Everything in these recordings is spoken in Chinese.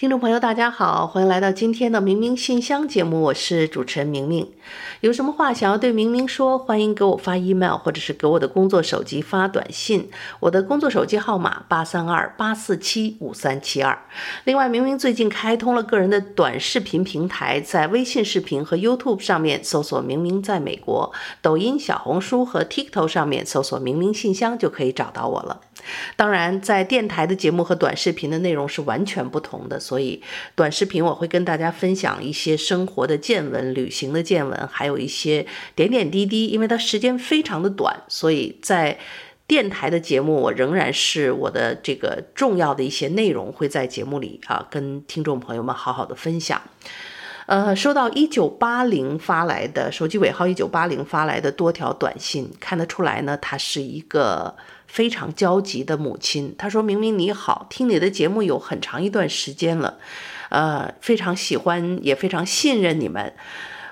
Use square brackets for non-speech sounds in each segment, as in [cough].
听众朋友，大家好，欢迎来到今天的明明信箱节目，我是主持人明明。有什么话想要对明明说，欢迎给我发 email，或者是给我的工作手机发短信。我的工作手机号码八三二八四七五三七二。另外，明明最近开通了个人的短视频平台，在微信视频和 YouTube 上面搜索“明明在美国”，抖音、小红书和 TikTok 上面搜索“明明信箱”就可以找到我了。当然，在电台的节目和短视频的内容是完全不同的，所以短视频我会跟大家分享一些生活的见闻、旅行的见闻，还有一些点点滴滴。因为它时间非常的短，所以在电台的节目，我仍然是我的这个重要的一些内容会在节目里啊跟听众朋友们好好的分享。呃，收到一九八零发来的手机尾号一九八零发来的多条短信，看得出来呢，他是一个。非常焦急的母亲，她说：“明明你好，听你的节目有很长一段时间了，呃，非常喜欢，也非常信任你们。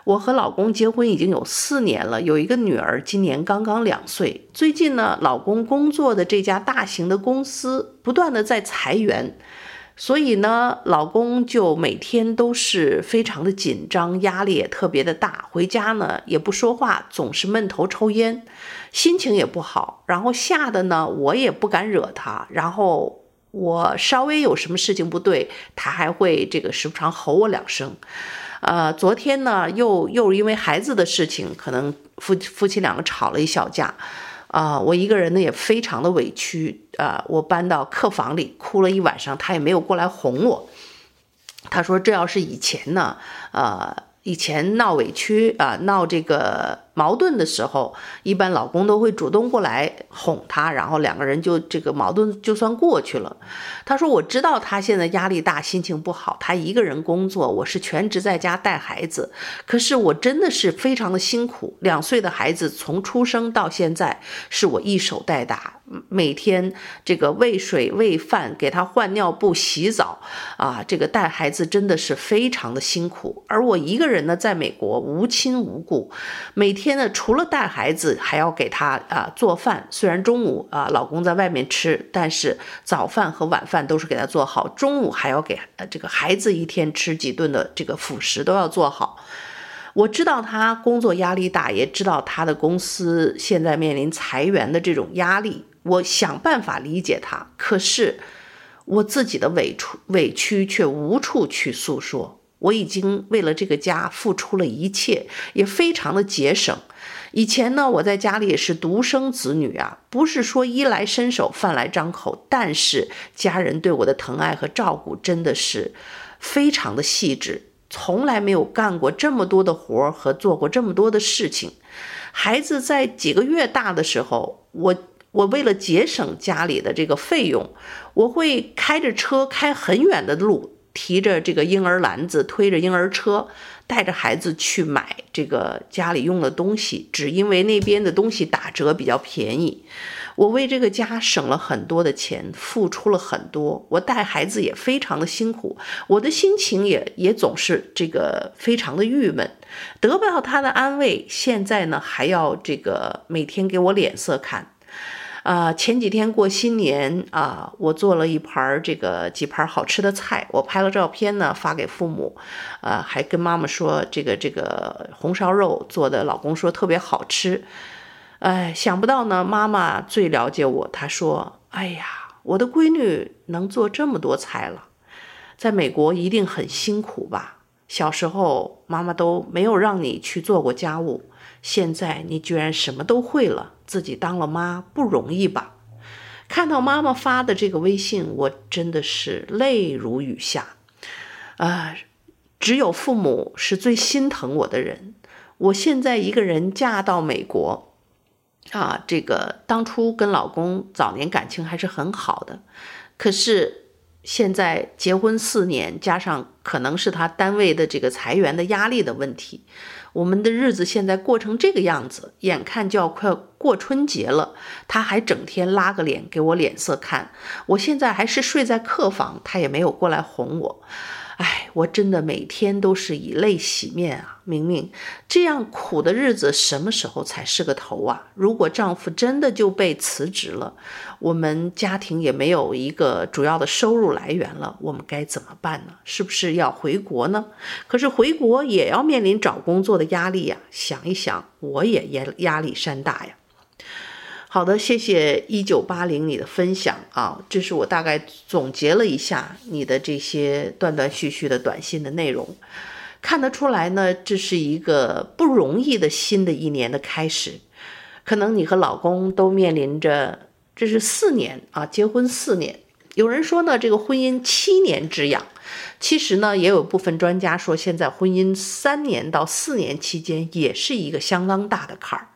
我和老公结婚已经有四年了，有一个女儿，今年刚刚两岁。最近呢，老公工作的这家大型的公司不断的在裁员。”所以呢，老公就每天都是非常的紧张，压力也特别的大。回家呢也不说话，总是闷头抽烟，心情也不好。然后吓得呢，我也不敢惹他。然后我稍微有什么事情不对，他还会这个时不常吼我两声。呃，昨天呢，又又因为孩子的事情，可能夫夫妻两个吵了一小架。啊、我一个人呢也非常的委屈啊、我搬到客房里哭了一晚上，他也没有过来哄我。他说这要是以前呢，呃，以前闹委屈啊、闹这个。矛盾的时候，一般老公都会主动过来哄她，然后两个人就这个矛盾就算过去了。她说：“我知道她现在压力大，心情不好，她一个人工作，我是全职在家带孩子。可是我真的是非常的辛苦，两岁的孩子从出生到现在是我一手带大，每天这个喂水、喂饭，给他换尿布、洗澡啊，这个带孩子真的是非常的辛苦。而我一个人呢，在美国无亲无故，每天。”天呢，除了带孩子，还要给他啊、做饭。虽然中午啊、老公在外面吃，但是早饭和晚饭都是给他做好。中午还要给呃这个孩子一天吃几顿的这个辅食都要做好。我知道他工作压力大，也知道他的公司现在面临裁员的这种压力。我想办法理解他，可是我自己的委屈委屈却无处去诉说。我已经为了这个家付出了一切，也非常的节省。以前呢，我在家里也是独生子女啊，不是说衣来伸手饭来张口，但是家人对我的疼爱和照顾真的是非常的细致，从来没有干过这么多的活和做过这么多的事情。孩子在几个月大的时候，我我为了节省家里的这个费用，我会开着车开很远的路。提着这个婴儿篮子，推着婴儿车，带着孩子去买这个家里用的东西，只因为那边的东西打折比较便宜。我为这个家省了很多的钱，付出了很多。我带孩子也非常的辛苦，我的心情也也总是这个非常的郁闷，得不到他的安慰，现在呢还要这个每天给我脸色看。啊，前几天过新年啊，我做了一盘这个几盘好吃的菜，我拍了照片呢，发给父母，啊，还跟妈妈说这个这个红烧肉做的，老公说特别好吃，哎，想不到呢，妈妈最了解我，她说，哎呀，我的闺女能做这么多菜了，在美国一定很辛苦吧？小时候妈妈都没有让你去做过家务。现在你居然什么都会了，自己当了妈不容易吧？看到妈妈发的这个微信，我真的是泪如雨下。啊、呃，只有父母是最心疼我的人。我现在一个人嫁到美国，啊，这个当初跟老公早年感情还是很好的，可是现在结婚四年，加上可能是他单位的这个裁员的压力的问题，我们的日子现在过成这个样子，眼看就要快过春节了，他还整天拉个脸给我脸色看，我现在还是睡在客房，他也没有过来哄我。哎，我真的每天都是以泪洗面啊！明明这样苦的日子什么时候才是个头啊？如果丈夫真的就被辞职了，我们家庭也没有一个主要的收入来源了，我们该怎么办呢？是不是要回国呢？可是回国也要面临找工作的压力呀！想一想，我也压压力山大呀。好的，谢谢一九八零你的分享啊，这是我大概总结了一下你的这些断断续续的短信的内容，看得出来呢，这是一个不容易的新的一年的开始，可能你和老公都面临着，这是四年啊，结婚四年，有人说呢，这个婚姻七年之痒，其实呢，也有部分专家说，现在婚姻三年到四年期间也是一个相当大的坎儿。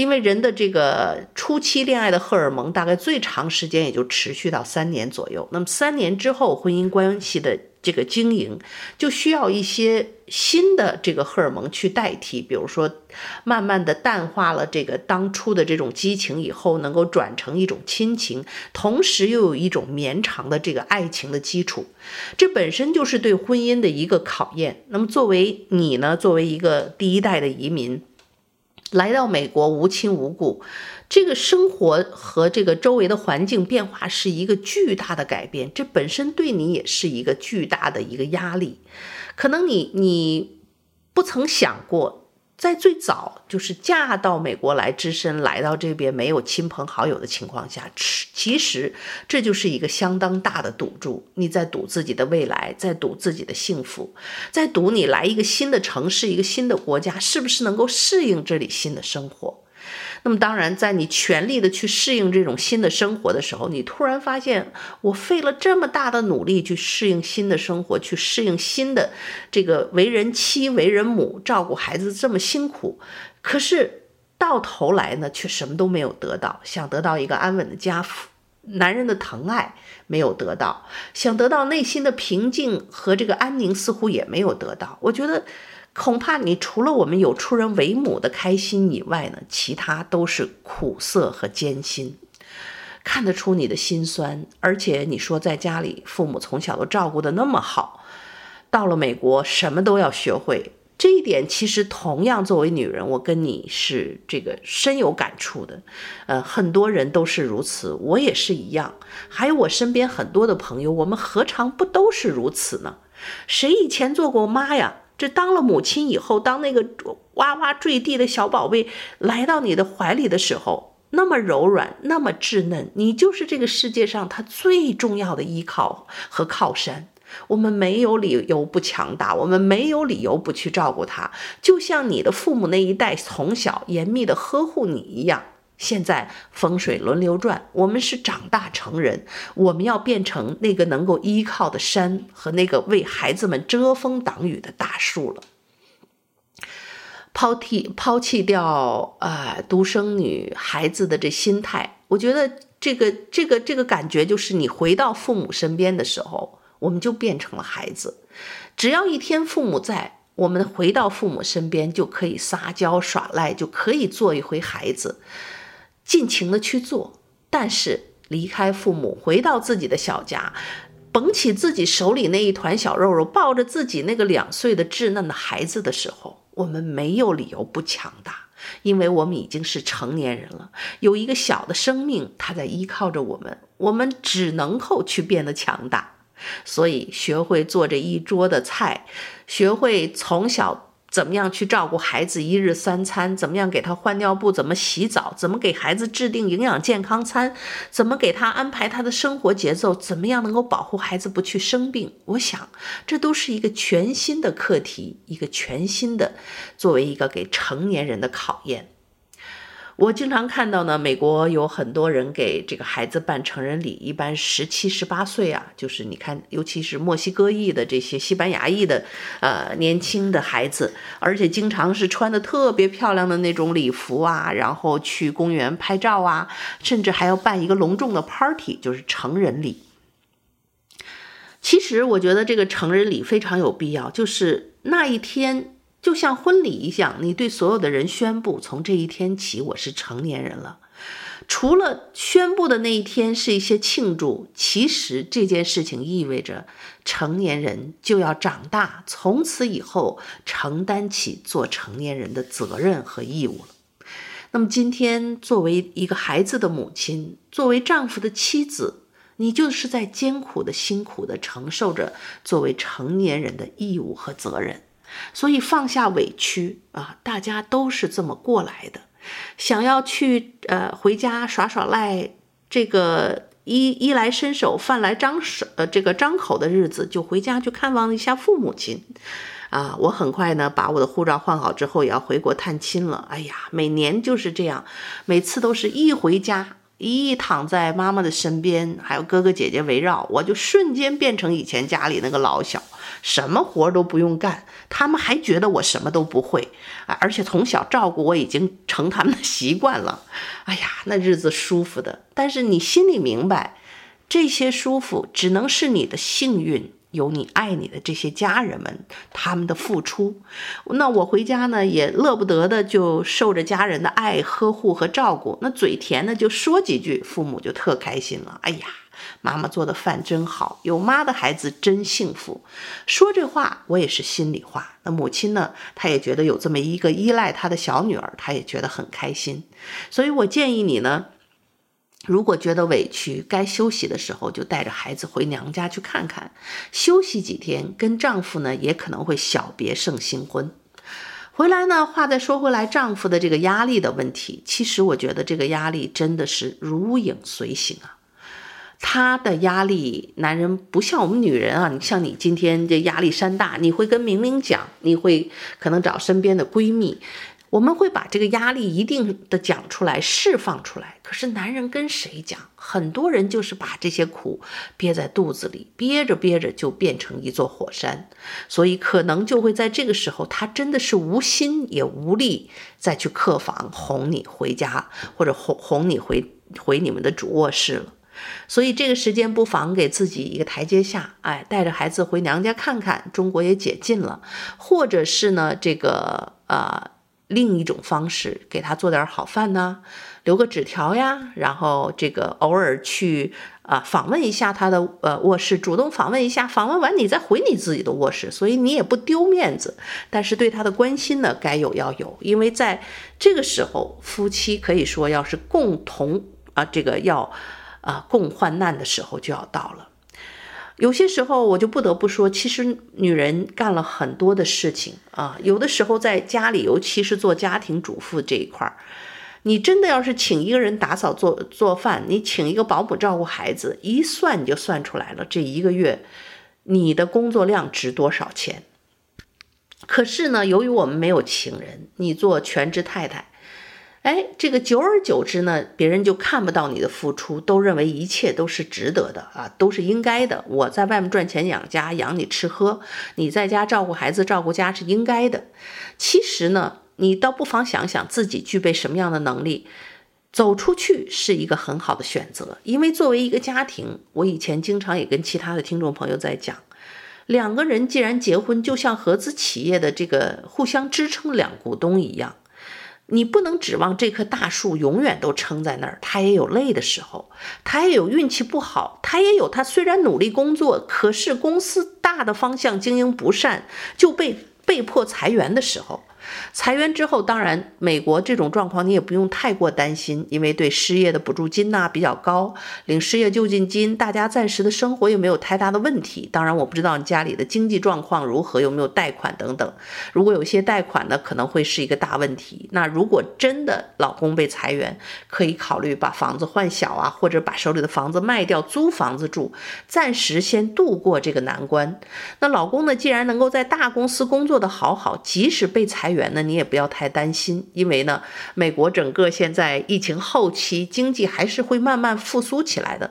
因为人的这个初期恋爱的荷尔蒙大概最长时间也就持续到三年左右，那么三年之后婚姻关系的这个经营就需要一些新的这个荷尔蒙去代替，比如说慢慢的淡化了这个当初的这种激情以后，能够转成一种亲情，同时又有一种绵长的这个爱情的基础，这本身就是对婚姻的一个考验。那么作为你呢，作为一个第一代的移民。来到美国无亲无故，这个生活和这个周围的环境变化是一个巨大的改变，这本身对你也是一个巨大的一个压力，可能你你不曾想过。在最早就是嫁到美国来，只身来到这边没有亲朋好友的情况下，其实这就是一个相当大的赌注。你在赌自己的未来，在赌自己的幸福，在赌你来一个新的城市、一个新的国家，是不是能够适应这里新的生活？那么，当然，在你全力的去适应这种新的生活的时候，你突然发现，我费了这么大的努力去适应新的生活，去适应新的这个为人妻、为人母、照顾孩子这么辛苦，可是到头来呢，却什么都没有得到。想得到一个安稳的家，男人的疼爱没有得到，想得到内心的平静和这个安宁，似乎也没有得到。我觉得。恐怕你除了我们有出人为母的开心以外呢，其他都是苦涩和艰辛，看得出你的心酸。而且你说在家里父母从小都照顾得那么好，到了美国什么都要学会，这一点其实同样作为女人，我跟你是这个深有感触的。呃，很多人都是如此，我也是一样。还有我身边很多的朋友，我们何尝不都是如此呢？谁以前做过妈呀？这当了母亲以后，当那个哇哇坠地的小宝贝来到你的怀里的时候，那么柔软，那么稚嫩，你就是这个世界上他最重要的依靠和靠山。我们没有理由不强大，我们没有理由不去照顾他，就像你的父母那一代从小严密的呵护你一样。现在风水轮流转，我们是长大成人，我们要变成那个能够依靠的山和那个为孩子们遮风挡雨的大树了。抛弃抛弃掉啊、呃，独生女孩子的这心态，我觉得这个这个这个感觉就是你回到父母身边的时候，我们就变成了孩子。只要一天父母在，我们回到父母身边就可以撒娇耍赖，就可以做一回孩子。尽情的去做，但是离开父母，回到自己的小家，捧起自己手里那一团小肉肉，抱着自己那个两岁的稚嫩的孩子的时候，我们没有理由不强大，因为我们已经是成年人了，有一个小的生命，他在依靠着我们，我们只能够去变得强大。所以，学会做这一桌的菜，学会从小。怎么样去照顾孩子一日三餐？怎么样给他换尿布？怎么洗澡？怎么给孩子制定营养健康餐？怎么给他安排他的生活节奏？怎么样能够保护孩子不去生病？我想，这都是一个全新的课题，一个全新的作为一个给成年人的考验。我经常看到呢，美国有很多人给这个孩子办成人礼，一般十七、十八岁啊，就是你看，尤其是墨西哥裔的这些西班牙裔的呃年轻的孩子，而且经常是穿的特别漂亮的那种礼服啊，然后去公园拍照啊，甚至还要办一个隆重的 party，就是成人礼。其实我觉得这个成人礼非常有必要，就是那一天。就像婚礼一样，你对所有的人宣布，从这一天起我是成年人了。除了宣布的那一天是一些庆祝，其实这件事情意味着成年人就要长大，从此以后承担起做成年人的责任和义务了。那么今天，作为一个孩子的母亲，作为丈夫的妻子，你就是在艰苦的、辛苦的承受着作为成年人的义务和责任。所以放下委屈啊，大家都是这么过来的。想要去呃回家耍耍赖，这个衣衣来伸手、饭来张手呃这个张口的日子，就回家去看望一下父母亲。啊，我很快呢把我的护照换好之后，也要回国探亲了。哎呀，每年就是这样，每次都是一回家，一躺在妈妈的身边，还有哥哥姐姐围绕，我就瞬间变成以前家里那个老小。什么活都不用干，他们还觉得我什么都不会啊！而且从小照顾我已经成他们的习惯了。哎呀，那日子舒服的。但是你心里明白，这些舒服只能是你的幸运，有你爱你的这些家人们他们的付出。那我回家呢，也乐不得的就受着家人的爱呵护和照顾。那嘴甜的就说几句，父母就特开心了。哎呀。妈妈做的饭真好，有妈的孩子真幸福。说这话我也是心里话。那母亲呢，她也觉得有这么一个依赖她的小女儿，她也觉得很开心。所以我建议你呢，如果觉得委屈，该休息的时候就带着孩子回娘家去看看，休息几天。跟丈夫呢，也可能会小别胜新婚。回来呢，话再说回来，丈夫的这个压力的问题，其实我觉得这个压力真的是如影随形啊。他的压力，男人不像我们女人啊。你像你今天这压力山大，你会跟明明讲，你会可能找身边的闺蜜，我们会把这个压力一定的讲出来，释放出来。可是男人跟谁讲？很多人就是把这些苦憋在肚子里，憋着憋着就变成一座火山，所以可能就会在这个时候，他真的是无心也无力再去客房哄你回家，或者哄哄你回回你们的主卧室了。所以这个时间不妨给自己一个台阶下，哎，带着孩子回娘家看看，中国也解禁了，或者是呢，这个呃另一种方式，给他做点好饭呢，留个纸条呀，然后这个偶尔去啊、访问一下他的呃卧室，主动访问一下，访问完你再回你自己的卧室，所以你也不丢面子，但是对他的关心呢，该有要有，因为在这个时候，夫妻可以说要是共同啊、这个要。啊，共患难的时候就要到了。有些时候，我就不得不说，其实女人干了很多的事情啊。有的时候在家里，尤其是做家庭主妇这一块儿，你真的要是请一个人打扫做做饭，你请一个保姆照顾孩子，一算你就算出来了，这一个月你的工作量值多少钱？可是呢，由于我们没有请人，你做全职太太。哎，这个久而久之呢，别人就看不到你的付出，都认为一切都是值得的啊，都是应该的。我在外面赚钱养家，养你吃喝，你在家照顾孩子、照顾家是应该的。其实呢，你倒不妨想想自己具备什么样的能力，走出去是一个很好的选择。因为作为一个家庭，我以前经常也跟其他的听众朋友在讲，两个人既然结婚，就像合资企业的这个互相支撑两股东一样。你不能指望这棵大树永远都撑在那儿，它也有累的时候，它也有运气不好，它也有它虽然努力工作，可是公司大的方向经营不善，就被被迫裁员的时候。裁员之后，当然美国这种状况你也不用太过担心，因为对失业的补助金呐比较高，领失业救济金，大家暂时的生活也没有太大的问题。当然我不知道你家里的经济状况如何，有没有贷款等等。如果有些贷款呢，可能会是一个大问题。那如果真的老公被裁员，可以考虑把房子换小啊，或者把手里的房子卖掉，租房子住，暂时先度过这个难关。那老公呢，既然能够在大公司工作的好好，即使被裁员。员呢，你也不要太担心，因为呢，美国整个现在疫情后期经济还是会慢慢复苏起来的。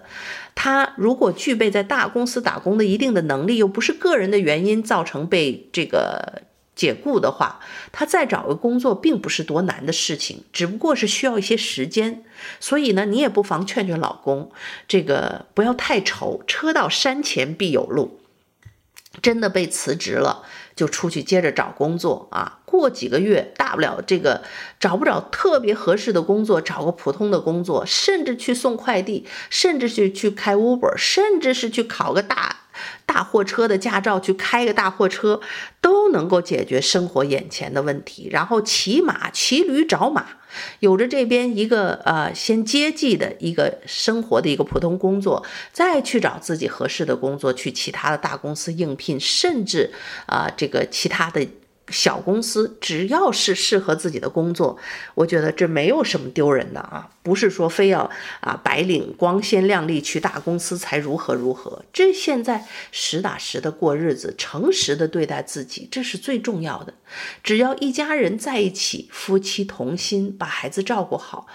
他如果具备在大公司打工的一定的能力，又不是个人的原因造成被这个解雇的话，他再找个工作并不是多难的事情，只不过是需要一些时间。所以呢，你也不妨劝劝老公，这个不要太愁，车到山前必有路。真的被辞职了，就出去接着找工作啊！过几个月，大不了这个找不着特别合适的工作，找个普通的工作，甚至去送快递，甚至去去开 Uber，甚至是去考个大大货车的驾照，去开个大货车，都能够解决生活眼前的问题。然后骑马、骑驴找马。有着这边一个呃先接济的一个生活的一个普通工作，再去找自己合适的工作，去其他的大公司应聘，甚至啊、这个其他的。小公司只要是适合自己的工作，我觉得这没有什么丢人的啊，不是说非要啊白领光鲜亮丽去大公司才如何如何。这现在实打实的过日子，诚实的对待自己，这是最重要的。只要一家人在一起，夫妻同心，把孩子照顾好，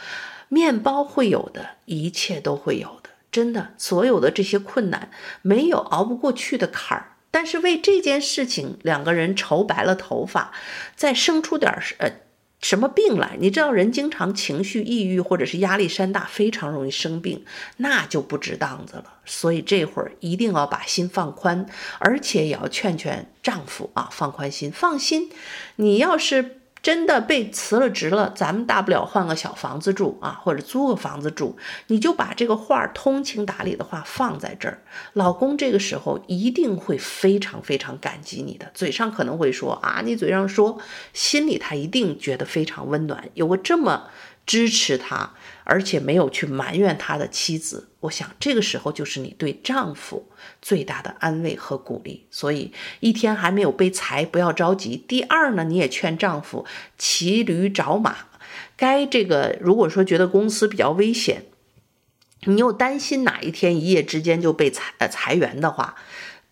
面包会有的，一切都会有的。真的，所有的这些困难，没有熬不过去的坎儿。但是为这件事情，两个人愁白了头发，再生出点呃什么病来，你知道人经常情绪抑郁或者是压力山大，非常容易生病，那就不值当子了。所以这会儿一定要把心放宽，而且也要劝劝丈夫啊，放宽心，放心，你要是。真的被辞了职了，咱们大不了换个小房子住啊，或者租个房子住。你就把这个话通情达理的话放在这儿，老公这个时候一定会非常非常感激你的。嘴上可能会说啊，你嘴上说，心里他一定觉得非常温暖，有个这么。支持他，而且没有去埋怨他的妻子，我想这个时候就是你对丈夫最大的安慰和鼓励。所以一天还没有被裁，不要着急。第二呢，你也劝丈夫骑驴找马，该这个如果说觉得公司比较危险，你又担心哪一天一夜之间就被裁呃裁员的话。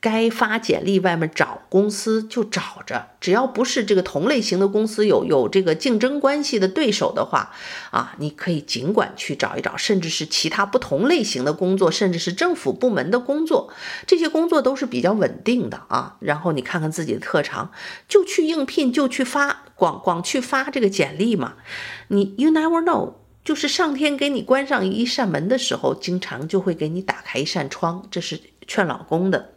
该发简历，外面找公司就找着，只要不是这个同类型的公司有有这个竞争关系的对手的话，啊，你可以尽管去找一找，甚至是其他不同类型的工作，甚至是政府部门的工作，这些工作都是比较稳定的啊。然后你看看自己的特长，就去应聘，就去发广广去发这个简历嘛。你 you never know，就是上天给你关上一扇门的时候，经常就会给你打开一扇窗，这是。劝老公的，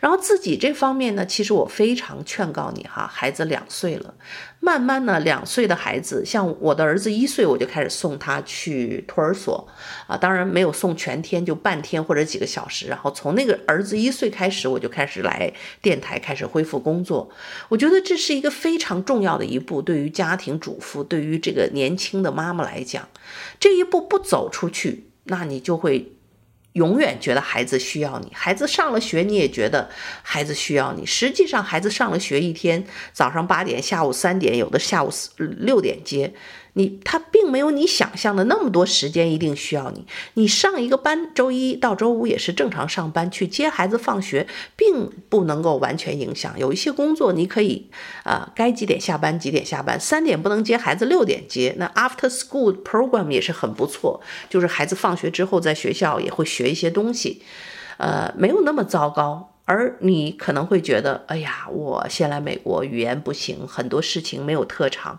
然后自己这方面呢，其实我非常劝告你哈，孩子两岁了，慢慢呢，两岁的孩子，像我的儿子一岁，我就开始送他去托儿所啊，当然没有送全天，就半天或者几个小时。然后从那个儿子一岁开始，我就开始来电台开始恢复工作。我觉得这是一个非常重要的一步，对于家庭主妇，对于这个年轻的妈妈来讲，这一步不走出去，那你就会。永远觉得孩子需要你，孩子上了学，你也觉得孩子需要你。实际上，孩子上了学一天，早上八点，下午三点，有的下午六点接。你他并没有你想象的那么多时间，一定需要你。你上一个班，周一到周五也是正常上班，去接孩子放学，并不能够完全影响。有一些工作你可以，啊、该几点下班几点下班，三点不能接孩子，六点接。那 after school program 也是很不错，就是孩子放学之后在学校也会学一些东西，呃，没有那么糟糕。而你可能会觉得，哎呀，我先来美国，语言不行，很多事情没有特长。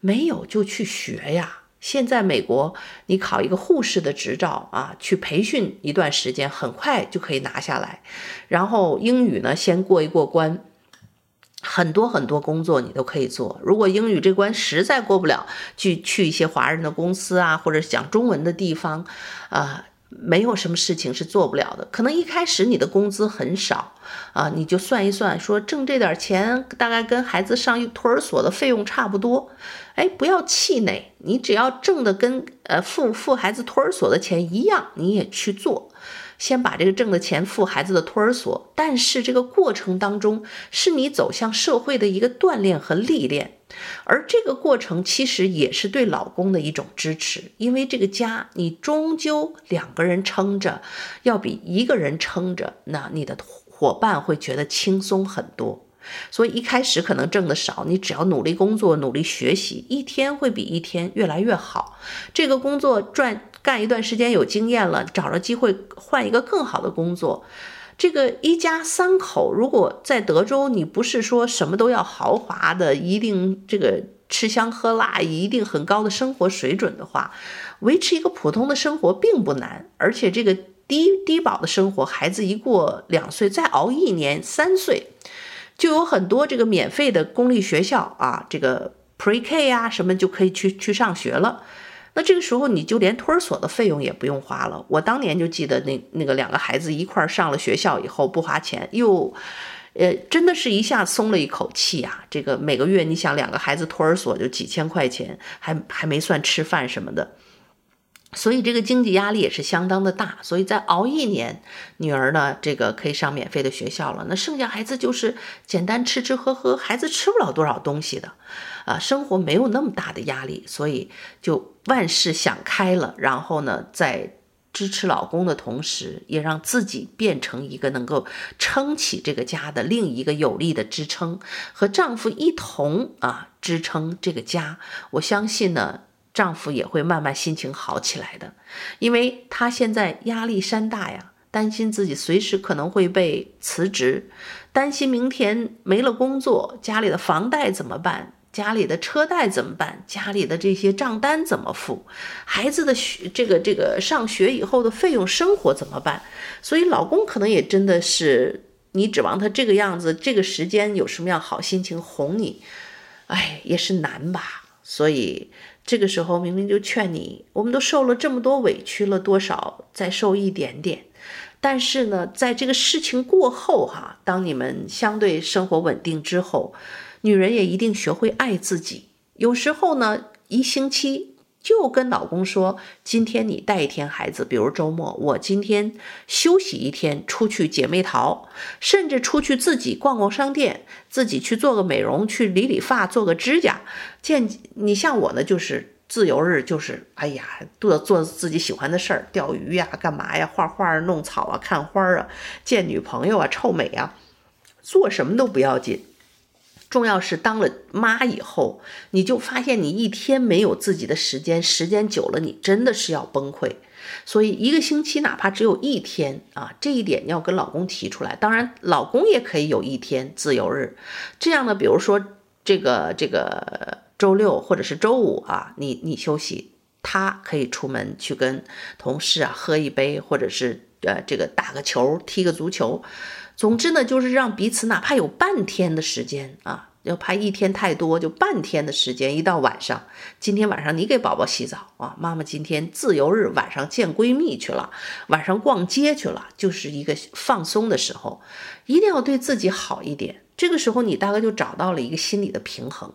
没有就去学呀！现在美国，你考一个护士的执照啊，去培训一段时间，很快就可以拿下来。然后英语呢，先过一过关，很多很多工作你都可以做。如果英语这关实在过不了，去去一些华人的公司啊，或者讲中文的地方啊。没有什么事情是做不了的。可能一开始你的工资很少啊，你就算一算，说挣这点钱大概跟孩子上托儿所的费用差不多。哎，不要气馁，你只要挣的跟呃付付孩子托儿所的钱一样，你也去做。先把这个挣的钱付孩子的托儿所，但是这个过程当中是你走向社会的一个锻炼和历练，而这个过程其实也是对老公的一种支持，因为这个家你终究两个人撑着，要比一个人撑着，那你的伙伴会觉得轻松很多。所以一开始可能挣得少，你只要努力工作、努力学习，一天会比一天越来越好。这个工作赚干一段时间有经验了，找着机会换一个更好的工作。这个一家三口，如果在德州，你不是说什么都要豪华的，一定这个吃香喝辣，一定很高的生活水准的话，维持一个普通的生活并不难，而且这个低低保的生活，孩子一过两岁，再熬一年三岁。就有很多这个免费的公立学校啊，这个 Pre-K 啊什么就可以去去上学了。那这个时候你就连托儿所的费用也不用花了。我当年就记得那那个两个孩子一块儿上了学校以后不花钱，又，呃，真的是一下松了一口气啊。这个每个月你想两个孩子托儿所就几千块钱，还还没算吃饭什么的。所以这个经济压力也是相当的大，所以再熬一年，女儿呢，这个可以上免费的学校了。那剩下孩子就是简单吃吃喝喝，孩子吃不了多少东西的，啊，生活没有那么大的压力，所以就万事想开了。然后呢，在支持老公的同时，也让自己变成一个能够撑起这个家的另一个有力的支撑，和丈夫一同啊支撑这个家。我相信呢。丈夫也会慢慢心情好起来的，因为他现在压力山大呀，担心自己随时可能会被辞职，担心明天没了工作，家里的房贷怎么办？家里的车贷怎么办？家里的这些账单怎么付？孩子的学这个这个上学以后的费用生活怎么办？所以老公可能也真的是，你指望他这个样子，这个时间有什么样好心情哄你？哎，也是难吧。所以。这个时候明明就劝你，我们都受了这么多委屈了，多少再受一点点。但是呢，在这个事情过后哈，当你们相对生活稳定之后，女人也一定学会爱自己。有时候呢，一星期。就跟老公说，今天你带一天孩子，比如周末，我今天休息一天，出去姐妹淘，甚至出去自己逛逛商店，自己去做个美容，去理理发，做个指甲。见你像我呢，就是自由日，就是哎呀，做做自己喜欢的事儿，钓鱼呀，干嘛呀，画画、弄草啊，看花啊，见女朋友啊，臭美啊，做什么都不要紧。重要是当了妈以后，你就发现你一天没有自己的时间，时间久了你真的是要崩溃。所以一个星期哪怕只有一天啊，这一点你要跟老公提出来。当然，老公也可以有一天自由日。这样呢，比如说这个这个周六或者是周五啊，你你休息，他可以出门去跟同事啊喝一杯，或者是呃这个打个球，踢个足球。总之呢，就是让彼此哪怕有半天的时间啊，要怕一天太多，就半天的时间。一到晚上，今天晚上你给宝宝洗澡啊，妈妈今天自由日，晚上见闺蜜去了，晚上逛街去了，就是一个放松的时候，一定要对自己好一点。这个时候，你大概就找到了一个心理的平衡。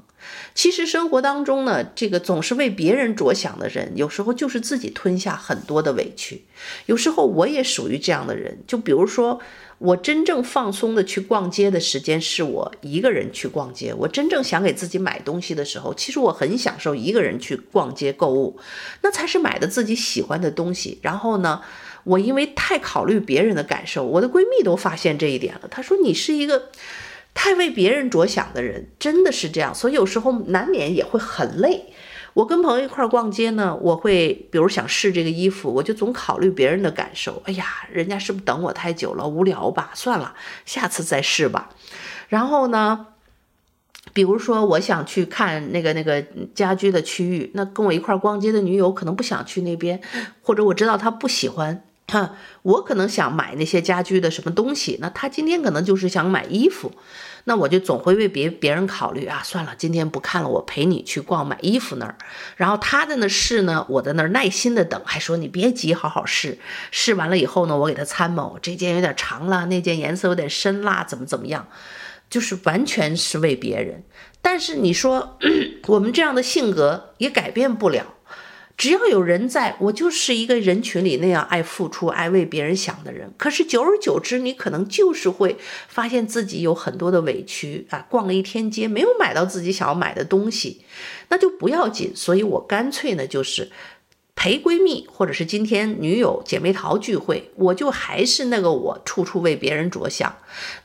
其实生活当中呢，这个总是为别人着想的人，有时候就是自己吞下很多的委屈。有时候我也属于这样的人，就比如说。我真正放松的去逛街的时间是我一个人去逛街。我真正想给自己买东西的时候，其实我很享受一个人去逛街购物，那才是买的自己喜欢的东西。然后呢，我因为太考虑别人的感受，我的闺蜜都发现这一点了。她说你是一个太为别人着想的人，真的是这样。所以有时候难免也会很累。我跟朋友一块儿逛街呢，我会比如想试这个衣服，我就总考虑别人的感受。哎呀，人家是不是等我太久了，无聊吧？算了，下次再试吧。然后呢，比如说我想去看那个那个家居的区域，那跟我一块儿逛街的女友可能不想去那边，或者我知道她不喜欢。哈，我可能想买那些家居的什么东西，那她今天可能就是想买衣服。那我就总会为别别人考虑啊，算了，今天不看了，我陪你去逛买衣服那儿。然后他在那试呢，我在那儿耐心的等，还说你别急，好好试。试完了以后呢，我给他参谋，这件有点长了，那件颜色有点深啦，怎么怎么样，就是完全是为别人。但是你说 [clears throat] 我们这样的性格也改变不了。只要有人在，我就是一个人群里那样爱付出、爱为别人想的人。可是久而久之，你可能就是会发现自己有很多的委屈啊！逛了一天街，没有买到自己想要买的东西，那就不要紧。所以我干脆呢，就是陪闺蜜，或者是今天女友姐妹淘聚会，我就还是那个我，处处为别人着想。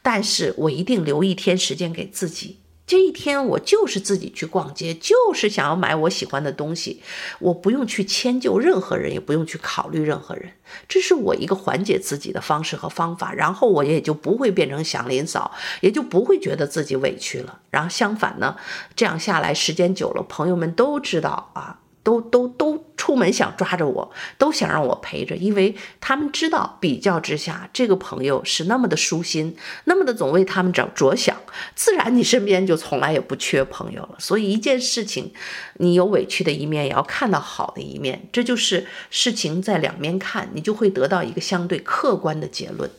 但是我一定留一天时间给自己。这一天我就是自己去逛街，就是想要买我喜欢的东西，我不用去迁就任何人，也不用去考虑任何人，这是我一个缓解自己的方式和方法。然后我也就不会变成祥林嫂，也就不会觉得自己委屈了。然后相反呢，这样下来时间久了，朋友们都知道啊。都都都出门想抓着我，都想让我陪着，因为他们知道比较之下，这个朋友是那么的舒心，那么的总为他们着着想，自然你身边就从来也不缺朋友了。所以一件事情，你有委屈的一面，也要看到好的一面，这就是事情在两面看，你就会得到一个相对客观的结论。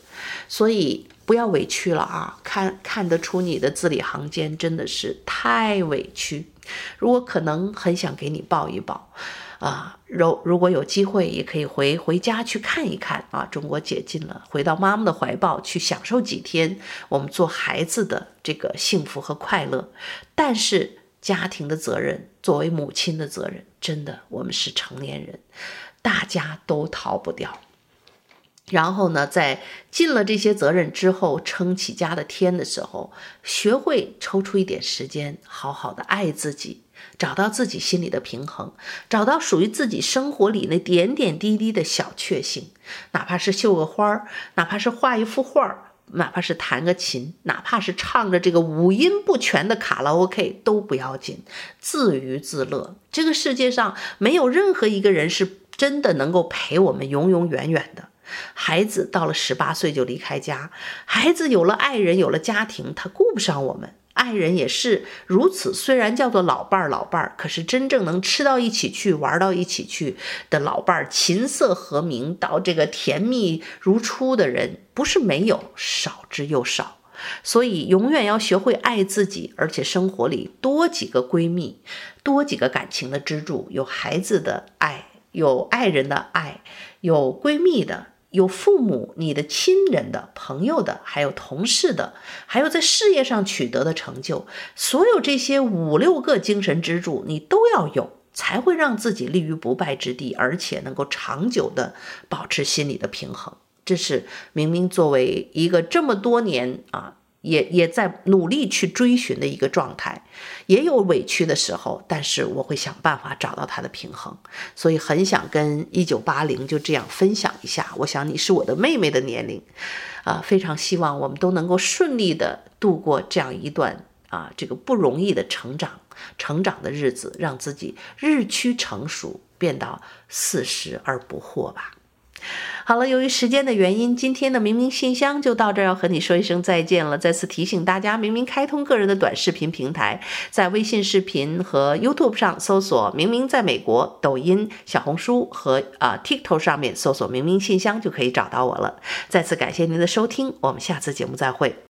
所以不要委屈了啊，看看得出你的字里行间真的是太委屈。如果可能，很想给你抱一抱，啊，如如果有机会，也可以回回家去看一看啊。中国解禁了，回到妈妈的怀抱去享受几天我们做孩子的这个幸福和快乐。但是家庭的责任，作为母亲的责任，真的，我们是成年人，大家都逃不掉。然后呢，在尽了这些责任之后，撑起家的天的时候，学会抽出一点时间，好好的爱自己，找到自己心里的平衡，找到属于自己生活里那点点滴滴的小确幸，哪怕是绣个花儿，哪怕是画一幅画，哪怕是弹个琴，哪怕是唱着这个五音不全的卡拉 OK 都不要紧，自娱自乐。这个世界上没有任何一个人是真的能够陪我们永永远远的。孩子到了十八岁就离开家，孩子有了爱人，有了家庭，他顾不上我们。爱人也是如此，虽然叫做老伴儿，老伴儿，可是真正能吃到一起去，玩到一起去的老伴儿，琴瑟和鸣到这个甜蜜如初的人，不是没有，少之又少。所以永远要学会爱自己，而且生活里多几个闺蜜，多几个感情的支柱，有孩子的爱，有爱人的爱，有闺蜜的。有父母、你的亲人的、朋友的，还有同事的，还有在事业上取得的成就，所有这些五六个精神支柱，你都要有，才会让自己立于不败之地，而且能够长久的保持心理的平衡。这是明明作为一个这么多年啊。也也在努力去追寻的一个状态，也有委屈的时候，但是我会想办法找到它的平衡，所以很想跟一九八零就这样分享一下。我想你是我的妹妹的年龄，啊，非常希望我们都能够顺利的度过这样一段啊这个不容易的成长成长的日子，让自己日趋成熟，变到四十而不惑吧。好了，由于时间的原因，今天的明明信箱就到这儿，要和你说一声再见了。再次提醒大家，明明开通个人的短视频平台，在微信视频和 YouTube 上搜索“明明在美国”，抖音、小红书和啊 TikTok 上面搜索“明明信箱”就可以找到我了。再次感谢您的收听，我们下次节目再会。